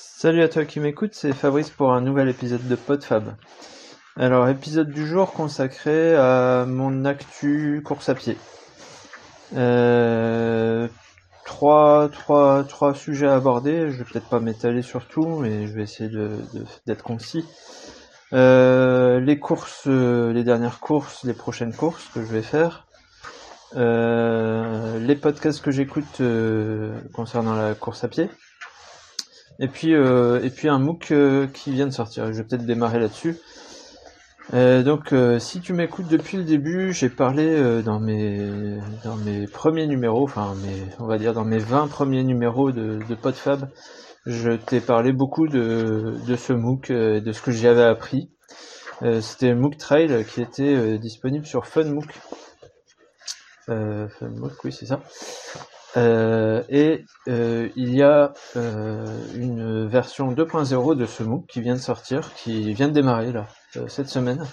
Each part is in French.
Salut à toi qui m'écoute, c'est Fabrice pour un nouvel épisode de PodFab. Alors, épisode du jour consacré à mon actu course à pied. Euh, trois, trois, trois sujets à aborder. Je vais peut-être pas m'étaler sur tout, mais je vais essayer d'être concis. Euh, les courses, euh, les dernières courses, les prochaines courses que je vais faire. Euh, les podcasts que j'écoute concernant la course à pied. Et puis, et puis un MOOC qui vient de sortir. Je vais peut-être démarrer là-dessus. Euh, donc, euh, si tu m'écoutes depuis le début, j'ai parlé euh, dans mes dans mes premiers numéros, enfin, mes, on va dire dans mes 20 premiers numéros de, de PodFab, je t'ai parlé beaucoup de, de ce MOOC, de ce que j'y avais appris. C'était MOOC Trail qui était disponible sur FunMOOC. FunMOOC, oui, c'est ça. Et il y a une version 2.0 de ce MOOC qui vient de sortir, qui vient de démarrer là. Euh, cette semaine.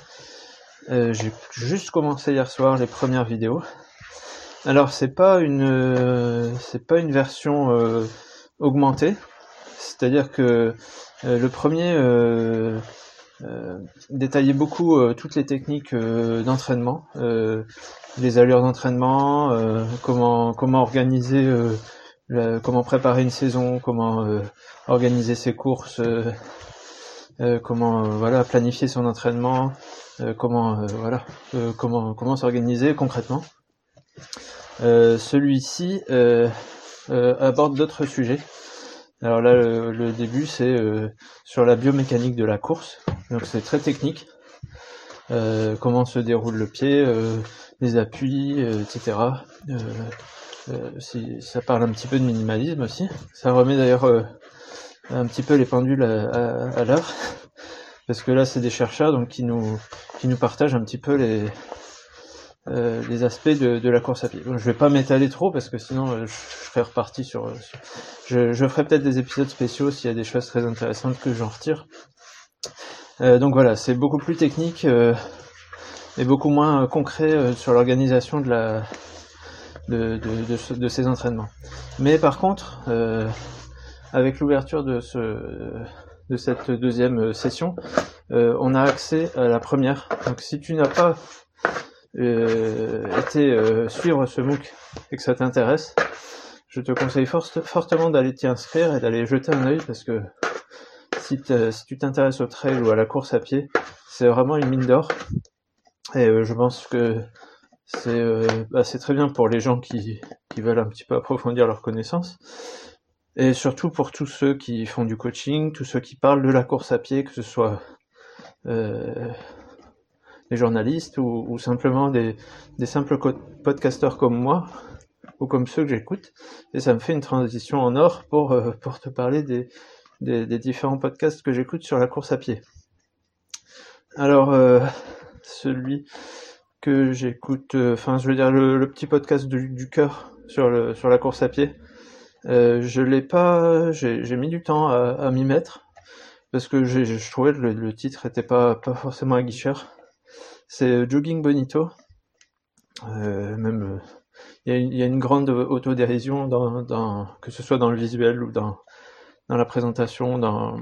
Euh, j'ai juste commencé hier soir les premières vidéos. Alors c'est pas une euh, c'est pas une version augmentée, c'est-à-dire que le premier détaillait beaucoup toutes les techniques d'entraînement, les allures d'entraînement, comment comment organiser comment préparer une saison, comment organiser ses courses, euh, comment euh, voilà planifier son entraînement, euh, comment voilà comment comment s'organiser concrètement. Celui-ci aborde d'autres sujets. Alors là, le, début, c'est sur la biomécanique de la course. Donc c'est très technique. comment se déroule le pied, les appuis, etc. Si, ça parle un petit peu de minimalisme aussi. Ça remet d'ailleurs un petit peu les pendules à, l'heure parce que là c'est des chercheurs donc qui nous qui nous partagent un petit peu les euh, les aspects de, la course à pied. je vais pas m'étaler trop parce que sinon euh, je serai reparti sur, je, je ferai peut-être des épisodes spéciaux s'il y a des choses très intéressantes que j'en retire. Euh, donc voilà, c'est beaucoup plus technique et beaucoup moins concret sur l'organisation de la de, de, de, ces entraînements. Mais par contre, avec l'ouverture de ce de cette deuxième session, euh, on a accès à la première. Donc si tu n'as pas euh, été euh, suivre ce MOOC et que ça t'intéresse, je te conseille fortement d'aller t'y inscrire et d'aller jeter un œil parce que si, si tu t'intéresses au trail ou à la course à pied, c'est vraiment une mine d'or. Et je pense que c'est bah, très bien pour les gens qui, veulent un petit peu approfondir leurs connaissances et surtout pour tous ceux qui font du coaching, tous ceux qui parlent de la course à pied, que ce soit euh, des journalistes ou, simplement des, simples podcasteurs comme moi ou comme ceux que j'écoute. Et ça me fait une transition en or euh, pour te parler des, des, différents podcasts que j'écoute sur la course à pied. Alors, euh, celui que j'écoute, euh, enfin je veux dire le, petit podcast du, cœur sur, sur la course à pied, euh, je l'ai pas, j'ai mis du temps à, m'y mettre parce que je trouvais que le, titre était pas pas forcément aguicheur. C'est Jogging Bonito. Même il y, a une grande autodérision dans, dans que ce soit dans le visuel ou dans dans la présentation, dans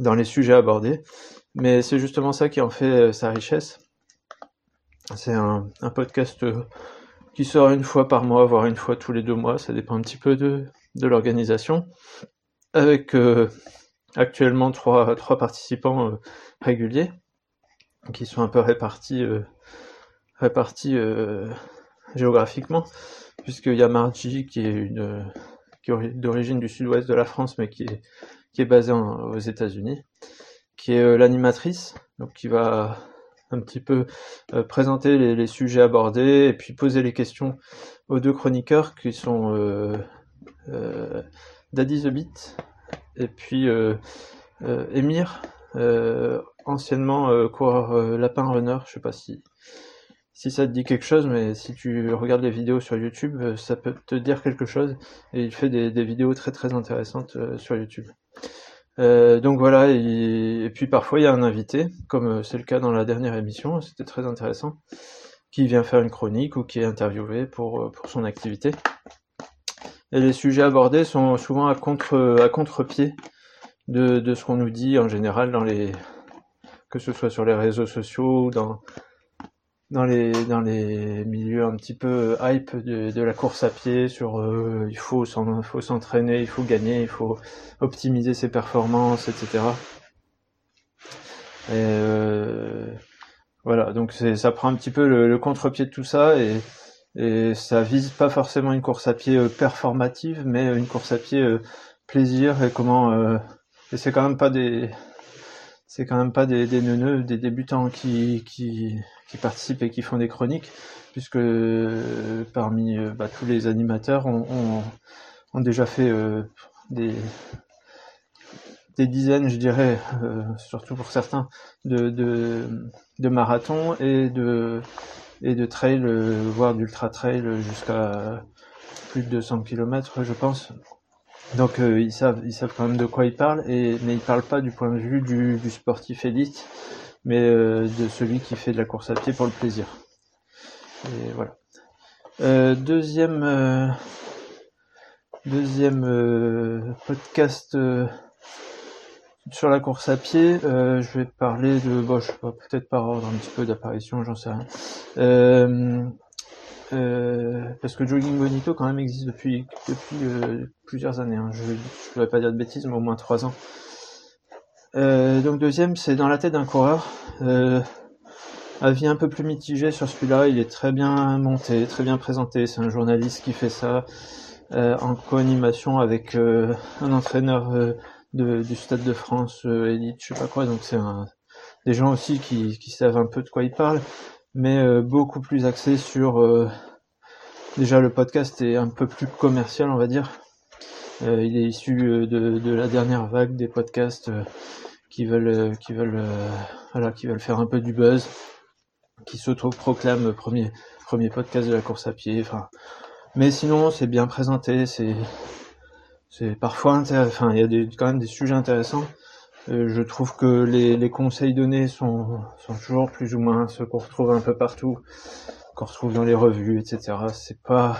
dans les sujets abordés. Mais c'est justement ça qui en fait euh, sa richesse. C'est un, un podcast qui sort une fois par mois, voire une fois tous les deux mois, ça dépend un petit peu de, de l'organisation, avec euh, actuellement trois, trois participants euh, réguliers, qui sont un peu répartis, euh, répartis géographiquement, puisqu'il y a Margie qui est une d'origine du sud-ouest de la France, mais qui est, qui est basée aux États-Unis, qui est l'animatrice, donc qui va un petit peu euh, présenter les, sujets abordés et puis poser les questions aux deux chroniqueurs qui sont euh, euh, Daddy the Beat et puis Emir, anciennement coureur lapin runner, je sais pas si si ça te dit quelque chose, mais si tu regardes les vidéos sur YouTube, ça peut te dire quelque chose. Et il fait des, vidéos très très intéressantes sur YouTube. Euh, donc voilà, et, puis parfois il y a un invité, comme euh, c'est le cas dans la dernière émission, c'était très intéressant, qui vient faire une chronique ou qui est interviewé pour, euh, pour son activité. et les sujets abordés sont souvent à contre à contre-pied de, de ce qu'on nous dit en général dans les que ce soit sur les réseaux sociaux ou dans dans les dans les milieux un petit peu hype de, de la course à pied sur euh, il faut s'en, faut s'entraîner il faut gagner il faut optimiser ses performances etc et euh, voilà donc ça prend un petit peu le, le contre-pied de tout ça et et ça vise pas forcément une course à pied euh, performative mais une course à pied euh, plaisir et comment euh, et c'est quand même pas des c'est quand même pas des, des neuneux, des débutants qui, qui, participent et qui font des chroniques, puisque euh, parmi euh, bah, tous les animateurs ont, ont, ont déjà fait euh, des, dizaines, je dirais, surtout pour certains, de, de, marathons et de, et de trail, voire d'ultra trail jusqu'à plus de 200 km, je pense. Donc euh, ils savent, ils savent quand même de quoi ils parlent, et mais ils parlent pas du point de vue du, sportif élite, mais euh, de celui qui fait de la course à pied pour le plaisir. Et voilà. Euh, deuxième euh, deuxième euh, podcast sur la course à pied. je vais parler de, bon, je sais pas, peut-être par ordre un petit peu d'apparition, j'en sais rien. Euh, parce que Jogging Bonito quand même existe depuis depuis euh, plusieurs années. Hein. Je ne voudrais pas dire de bêtises, mais au moins trois ans. Euh, donc deuxième, c'est dans la tête d'un coureur. Euh, avis un peu plus mitigé sur celui-là. Il est très bien monté, très bien présenté. C'est un journaliste qui fait ça euh, en co-animation avec un entraîneur de, du Stade de France, élite, je sais pas quoi. Donc c'est des gens aussi qui, qui savent un peu de quoi ils parlent mais euh, beaucoup plus axé sur euh, déjà le podcast est un peu plus commercial on va dire. Euh, il est issu de, de la dernière vague des podcasts qui veulent qui veulent voilà qui veulent faire un peu du buzz qui s'auto-proclament premier premier podcast de la course à pied enfin. Mais sinon c'est bien présenté c'est c'est parfois enfin il y a quand même des sujets intéressants euh, je trouve que les, les conseils donnés sont, sont toujours plus ou moins ceux qu'on retrouve un peu partout, qu'on retrouve dans les revues, etc. C'est pas,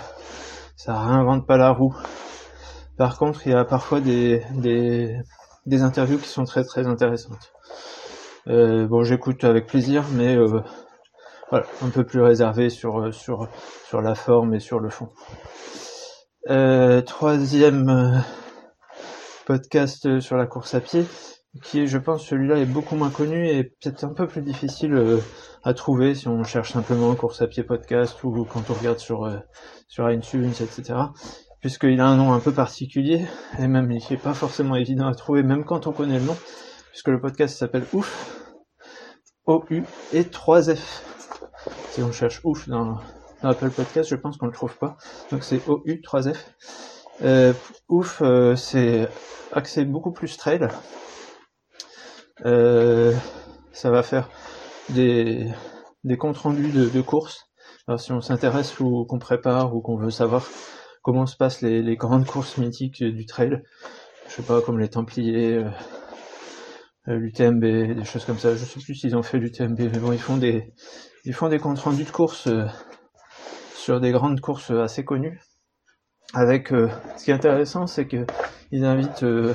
ça réinvente pas la roue. Par contre, il y a parfois des, des, des interviews qui sont très très intéressantes. Euh, bon, j'écoute avec plaisir, mais euh, voilà, un peu plus réservé sur sur sur la forme et sur le fond. Euh, troisième euh, podcast sur la course à pied qui est, je pense, celui-là est beaucoup moins connu et peut-être un peu plus difficile euh, à trouver si on cherche simplement course à pied podcast ou quand on regarde sur euh, sur iTunes, etc. Puisqu'il a un nom un peu particulier et même il n'est pas forcément évident à trouver, même quand on connaît le nom, puisque le podcast s'appelle Ouf, O-U et 3F. Si on cherche Ouf dans, dans Apple Podcast, je pense qu'on le trouve pas. Donc c'est O-U 3F. Euh, ouf, euh, c'est axé beaucoup plus trail. Euh, ça va faire des, des comptes rendus de, de courses. Alors si on s'intéresse ou qu'on prépare ou qu'on veut savoir comment se passent les, les grandes courses mythiques du trail, je sais pas comme les Templiers, euh, euh, l'UTMB, des choses comme ça. Je sais plus s'ils ont fait l'UTMB, mais bon ils font des ils font des comptes rendus de courses euh, sur des grandes courses assez connues. Avec euh, ce qui est intéressant, c'est que ils invitent euh,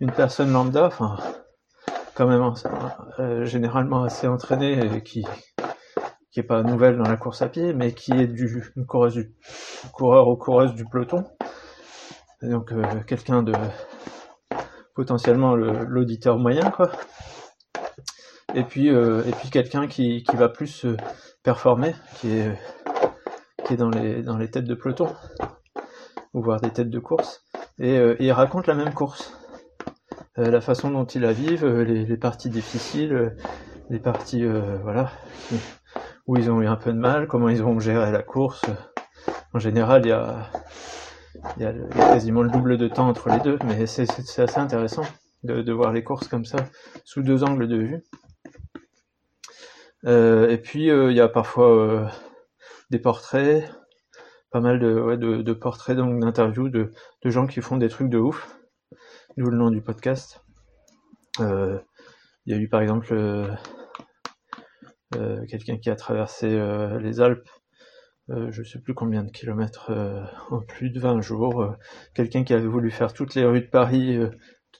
une personne lambda, enfin quand même euh, généralement assez entraînée et qui qui est pas nouvelle dans la course à pied, mais qui est du du coureur ou coureuse du peloton. Donc euh, quelqu'un de potentiellement le- l'auditeur moyen quoi. Et puis euh, et puis quelqu'un qui qui va plus performer, qui est qui est dans les dans les têtes de peloton ou voir des têtes de course et, et il raconte la même course. Euh, la façon dont ils la vivent, euh, les, les parties difficiles, euh, les parties voilà où ils ont eu un peu de mal, comment ils ont géré la course. En général, il y a, il y a, quasiment le double de temps entre les deux, mais c'est assez intéressant de, de voir les courses comme ça, sous deux angles de vue. Euh, et puis, euh, il y a parfois euh, des portraits, pas mal de, ouais, de, de portraits, donc d'interviews de gens qui font des trucs de ouf, d'où le nom du podcast. Euh, il y a eu par exemple euh, euh, quelqu'un qui a traversé les Alpes je sais plus combien de kilomètres en plus de 20 jours. Quelqu'un qui avait voulu faire toutes les rues de Paris,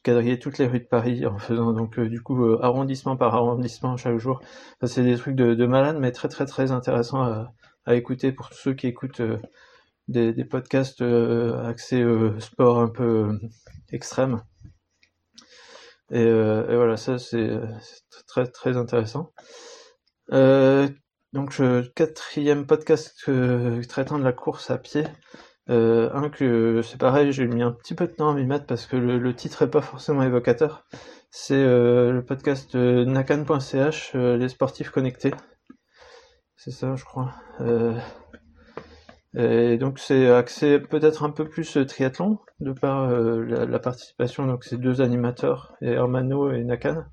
quadriller toutes les rues de Paris en faisant donc du coup arrondissement par arrondissement chaque jour. c'est des trucs de, de, malade, mais très très très intéressant à, à écouter pour tous ceux qui écoutent des, podcasts axés sport un peu extrême. Et, et, voilà, ça c'est très très intéressant. Euh, donc, quatrième podcast traitant de la course à pied. Euh, un que c'est pareil, j'ai mis un petit peu de temps à m'y mettre parce que le, titre est pas forcément évocateur. C'est euh, le podcast nakan.ch, euh, les sportifs connectés. C'est ça, je crois. Et donc c'est axé peut-être un peu plus triathlon de par la, participation. Donc c'est deux animateurs, Hermano et Nakan.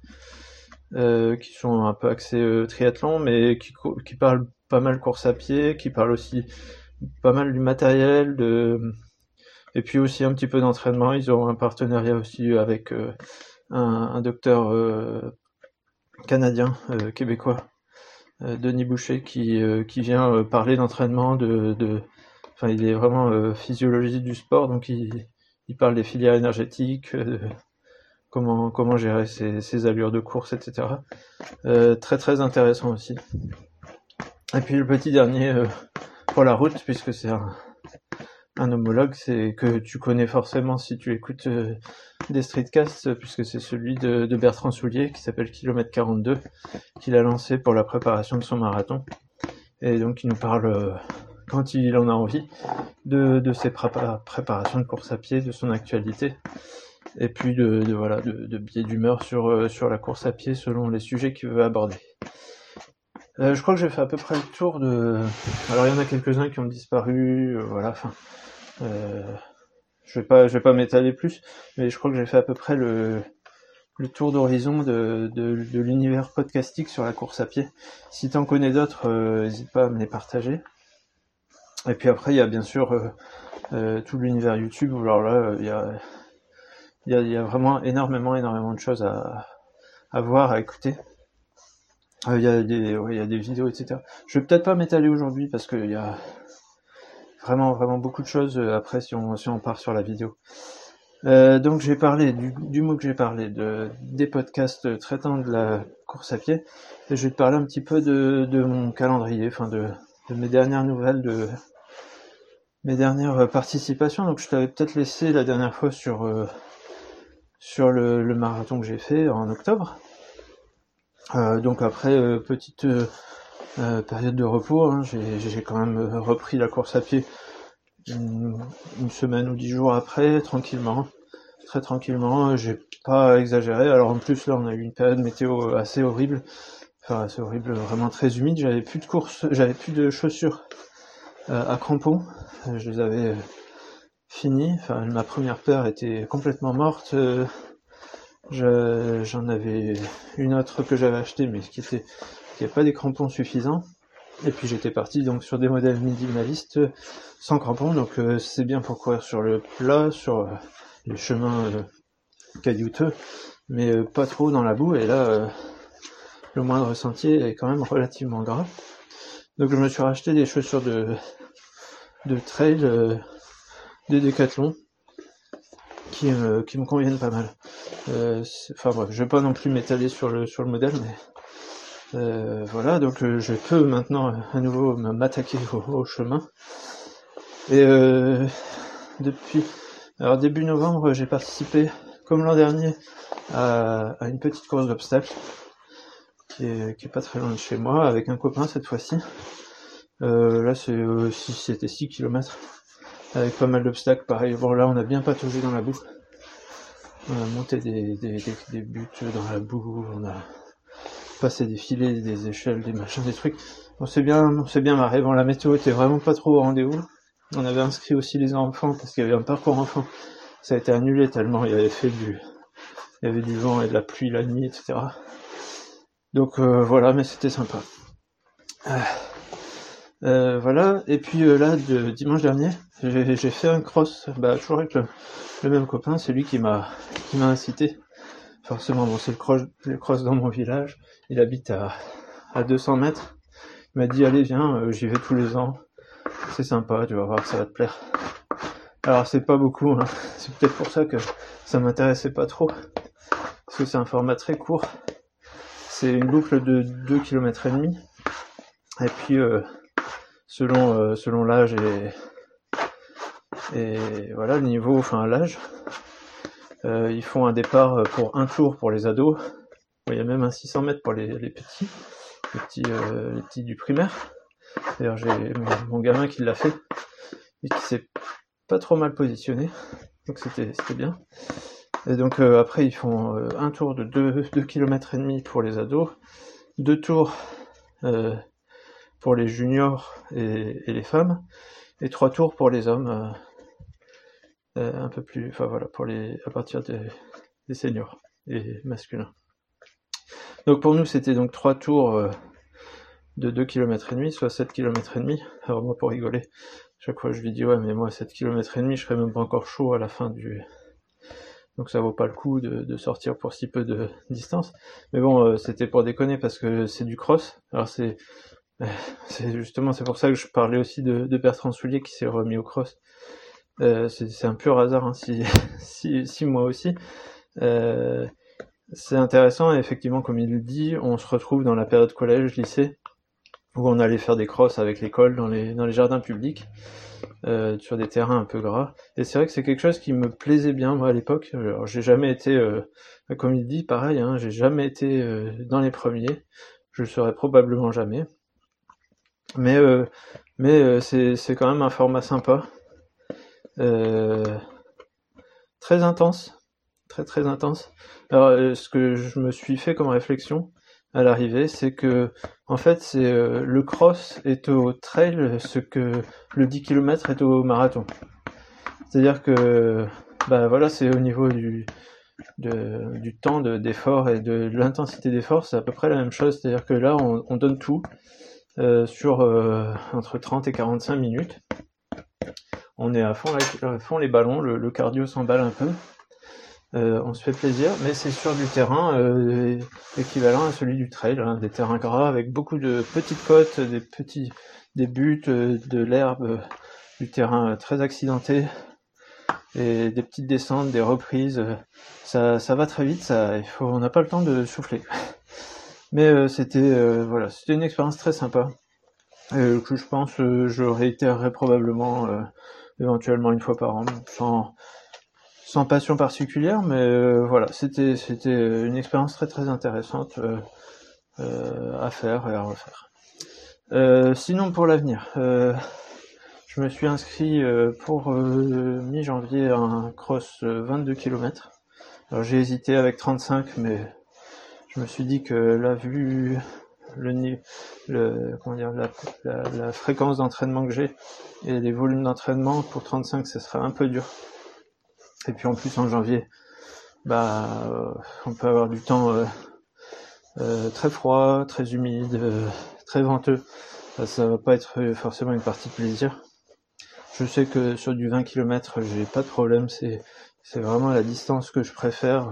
Euh, qui sont un peu axés euh, triathlon, mais qui, qui parlent pas mal course à pied, qui parlent aussi pas mal du matériel, de... et puis aussi un petit peu d'entraînement. Ils ont un partenariat aussi avec euh, un, un, docteur canadien, québécois, Denis Boucher, qui, qui vient parler d'entraînement, il est vraiment physiologiste du sport, donc il, parle des filières énergétiques, comment, gérer ses, allures de course, etc. Euh, très très intéressant aussi. Et puis le petit dernier euh, pour la route, puisque c'est un, homologue, c'est que tu connais forcément si tu écoutes euh, des streetcasts, puisque c'est celui de, Bertrand Soulier qui s'appelle Kilomètre 42, qu'il a lancé pour la préparation de son marathon. Et donc il nous parle quand il en a envie de, de ses préparations de course à pied, de son actualité et puis de, voilà de, biais d'humeur sur, euh, sur la course à pied selon les sujets qu'il veut aborder. Euh, je crois que j'ai fait à peu près le tour de. Alors il y en a quelques-uns qui ont disparu, euh, voilà. Enfin, je vais pas, je vais pas m'étaler plus, mais je crois que j'ai fait à peu près le, tour d'horizon de, l'univers podcastique sur la course à pied. Si t'en connais d'autres, n'hésite pas à me les partager. Et puis après, il y a bien sûr tout l'univers YouTube. Alors là, il y a vraiment énormément, énormément de choses à, voir, à écouter. Euh, il, y a des, il y a des vidéos, etc. Je vais peut-être pas m'étaler aujourd'hui parce qu'il y a vraiment, vraiment beaucoup de choses euh, après si on, part sur la vidéo. Euh, donc j'ai parlé du, du, mot que j'ai parlé, de, des podcasts traitant de la course à pied. Et je vais te parler un petit peu de, mon calendrier, enfin de, mes dernières nouvelles, de mes dernières participations. Donc je t'avais peut-être laissé la dernière fois sur sur le, marathon que j'ai fait en octobre. Euh, donc après euh, petite euh, période de repos, hein, j'ai quand même repris la course à pied une, semaine ou dix jours après, tranquillement, très tranquillement. J'ai pas exagéré. Alors en plus là, on a eu une période météo assez horrible, enfin assez horrible, vraiment très humide. J'avais plus de course, j'avais plus de chaussures à crampons. Je les avais fini. Enfin, ma première paire était complètement morte. Euh, j'en avais une autre que j'avais achetée, mais qui était qui n'avait pas des crampons suffisants. Et puis j'étais parti donc sur des modèles minimalistes sans crampons, donc euh, c'est bien pour courir sur le plat, sur euh, les chemins caillouteux, mais pas trop dans la boue. Et là, le moindre sentier est quand même relativement gras. Donc je me suis racheté des chaussures de de trail des décathlons qui, euh, qui me conviennent pas mal. Euh, enfin bref, je vais pas non plus m'étaler sur le sur le modèle, mais euh, voilà, donc je peux maintenant à nouveau m'attaquer au, chemin. Et depuis alors début novembre, j'ai participé, comme l'an dernier, à, une petite course d'obstacles qui est, qui est pas très loin de chez moi, avec un copain cette fois-ci. là, c'est c'était 6 km avec pas mal d'obstacles. Pareil, bon là on a bien pataugé dans la boue. On a monté des, des, des, buts dans la boue, on a passé des filets, des échelles, des machins, des trucs. On s'est bien, on s'est bien marré. Bon, la météo était vraiment pas trop au rendez-vous. On avait inscrit aussi les enfants parce qu'il y avait un parcours enfant. Ça a été annulé tellement il y avait fait du, il y avait du vent et de la pluie la nuit, etc. Donc euh, voilà, mais c'était sympa. Euh, euh, voilà, et puis euh, là, dimanche dernier, j'ai fait un cross, bah, toujours avec le, même copain, c'est lui qui m'a qui m'a incité. Forcément, bon, c'est le cross, le cross dans mon village, il habite à, à 200 mètres. Il m'a dit, allez, viens, euh, j'y vais tous les ans. c'est sympa, tu vas voir, ça va te plaire. Alors c'est pas beaucoup, hein. c'est peut-être pour ça que ça m'intéressait pas trop, parce que c'est un format très court. C'est une boucle de 2 km et demi. Et puis euh, selon euh, selon l'âge et et voilà le niveau, enfin l'âge, ils font un départ pour un tour pour les ados. Il y a même un 600 mètres pour les, petits, les petits, les petits du primaire. D'ailleurs j'ai mon, gamin qui l'a fait et qui s'est pas trop mal positionné, donc c'était bien. Et donc euh, après ils font euh, un tour de 2, 2 km et demi pour les ados, deux tours euh, pour les juniors et, les femmes, et trois tours pour les hommes, un peu plus, enfin voilà, pour les à partir des, seniors et masculins. Donc pour nous c'était donc trois tours de 2 km et demi, soit 7 km et demi. Alors moi pour rigoler, chaque fois je lui dis ouais mais moi 7 km et demi, je serais même pas encore chaud à la fin du, donc ça vaut pas le coup de, sortir pour si peu de distance. Mais bon, euh, c'était pour déconner parce que c'est du cross. Alors c'est c'est justement c'est pour ça que je parlais aussi de, Bertrand Soulier qui s'est remis au cross. Euh, c'est un pur hasard, hein, si, si, moi aussi. Euh, c'est intéressant, effectivement, comme il le dit, on se retrouve dans la période collège, lycée, où on allait faire des crosses avec l'école dans les, jardins publics. Euh, sur des terrains un peu gras. Et c'est vrai que c'est quelque chose qui me plaisait bien moi à l'époque. Alors j'ai jamais été, comme il dit, pareil, hein, j'ai jamais été dans les premiers. Je le serai probablement jamais. Mais c'est quand même un format sympa, très intense, très très intense. Alors ce que je me suis fait comme réflexion, à l'arrivée, c'est que en fait c'est euh, le cross est au trail ce que le 10 km est au marathon. C'est-à-dire que bah voilà, c'est au niveau du du temps d'effort et de l'intensité d'effort, c'est à peu près la même chose. C'est-à-dire que là, on, donne tout euh, sur euh, entre 30 et 45 minutes. On est à fond, à fond les ballons, le, cardio s'emballe un peu. Euh, on se fait plaisir, mais c'est sur du terrain euh, équivalent à celui du trail, hein, des terrains gras avec beaucoup de petites côtes, des petits des buts, euh, de l'herbe, du terrain très accidenté et des petites descentes, des reprises. ça, ça va très vite, ça, on n'a pas le temps de souffler. Mais c'était voilà, c'était une expérience très sympa que je pense je réitérerai probablement éventuellement une fois par an, sans passion particulière, mais euh, voilà, c'était une expérience très très intéressante euh, euh, à faire et à refaire. sinon pour l'avenir, je me suis inscrit pour mi-janvier à un cross 22 km. J'ai hésité avec 35, mais je me suis dit que la vue, le, le comment dire, la, fréquence d'entraînement que j'ai et les volumes d'entraînement pour 35, ce serait un peu dur. Et puis en plus en janvier, bah euh, on peut avoir du temps euh, euh, très froid, très humide, très venteux. Ça, ça va pas être forcément une partie de plaisir. Je sais que sur du 20 km, j'ai pas de problème. C'est c'est vraiment la distance que je préfère.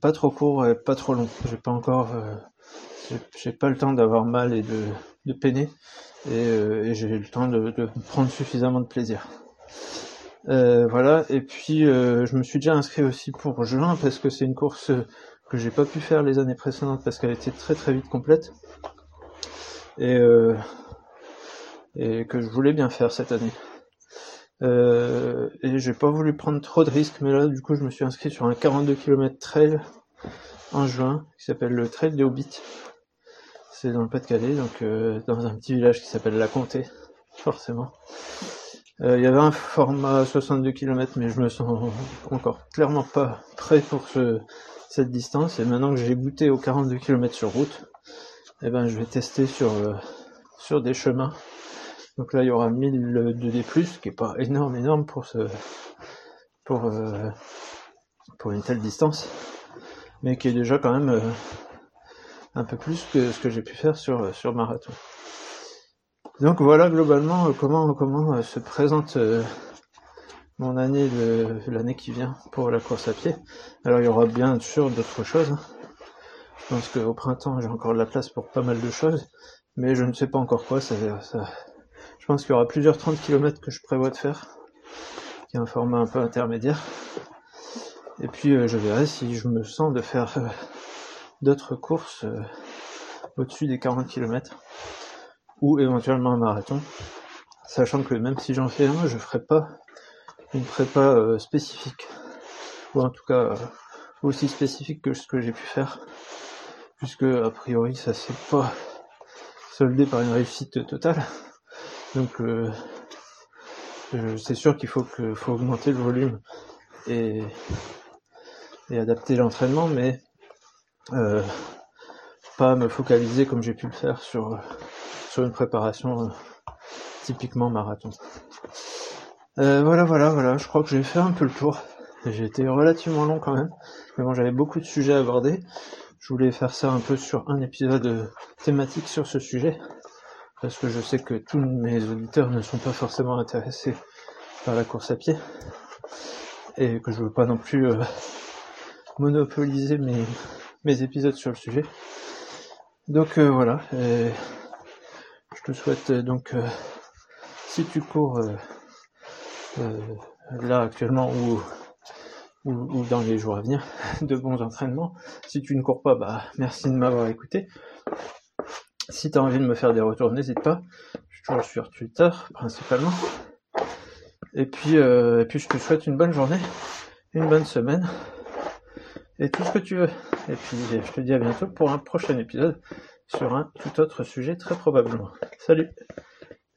pas trop court et pas trop long. J'ai pas encore, j'ai pas le temps d'avoir mal et de, peiner, et, j'ai le temps de, prendre suffisamment de plaisir. Euh, voilà, et puis euh, je me suis déjà inscrit aussi pour juin parce que c'est une course que j'ai pas pu faire les années précédentes parce qu'elle était très très vite complète et, euh, et que je voulais bien faire cette année. et j'ai pas voulu prendre trop de risques, mais là du coup je me suis inscrit sur un 42 km trail en juin qui s'appelle le Trail des Hobbits. C'est dans le Pas-de-Calais, donc dans un petit village qui s'appelle La Comté, forcément. Euh, il y avait un format 62 km, mais je me sens encore clairement pas prêt pour ce, cette distance. Et maintenant que j'ai goûté aux 42 km sur route, eh ben, je vais tester sur, euh, sur des chemins. Donc là, il y aura 1000 de D+, qui est pas énorme, énorme pour ce, pour, euh, pour une telle distance, mais qui est déjà quand même un peu plus que ce que j'ai pu faire sur, sur marathon. Donc voilà globalement euh, comment comment euh, se présente euh, mon année de l'année qui vient pour la course à pied. Alors il y aura bien sûr d'autres choses. Hein. Je pense qu'au printemps j'ai encore de la place pour pas mal de choses, mais je ne sais pas encore quoi. Ça, ça Je pense qu'il y aura plusieurs 30 km que je prévois de faire, qui est un format un peu intermédiaire. Et puis je verrai si je me sens de faire d'autres courses au-dessus des 40 km ou éventuellement un marathon, sachant que même si j'en fais un, je ferai pas une prépa spécifique, ou en tout cas aussi spécifique que ce que j'ai pu faire, puisque a priori ça s'est pas soldé par une réussite totale. Donc euh, c'est sûr qu'il faut que faut augmenter le volume et, et adapter l'entraînement, mais euh, pas me focaliser comme j'ai pu le faire sur sur une préparation euh, typiquement marathon. voilà, voilà, voilà. Je crois que j'ai fait un peu le tour. J'ai été relativement long quand même, mais bon, j'avais beaucoup de sujets à aborder. Je voulais faire ça un peu sur un épisode thématique sur ce sujet, parce que je sais que tous mes auditeurs ne sont pas forcément intéressés par la course à pied, et que je veux pas non plus euh, monopoliser mes, mes épisodes sur le sujet. Donc euh, voilà, je te souhaite euh, donc, si tu cours là actuellement ou ou, dans les jours à venir de bons entraînements. Si tu ne cours pas, bah merci de m'avoir écouté. Si tu as envie de me faire des retours, n'hésite pas. Je suis toujours sur Twitter principalement. Et puis, euh, et puis je te souhaite une bonne journée, une bonne semaine et tout ce que tu veux. Et puis je te dis à bientôt pour un prochain épisode sur un tout autre sujet très probablement. Salut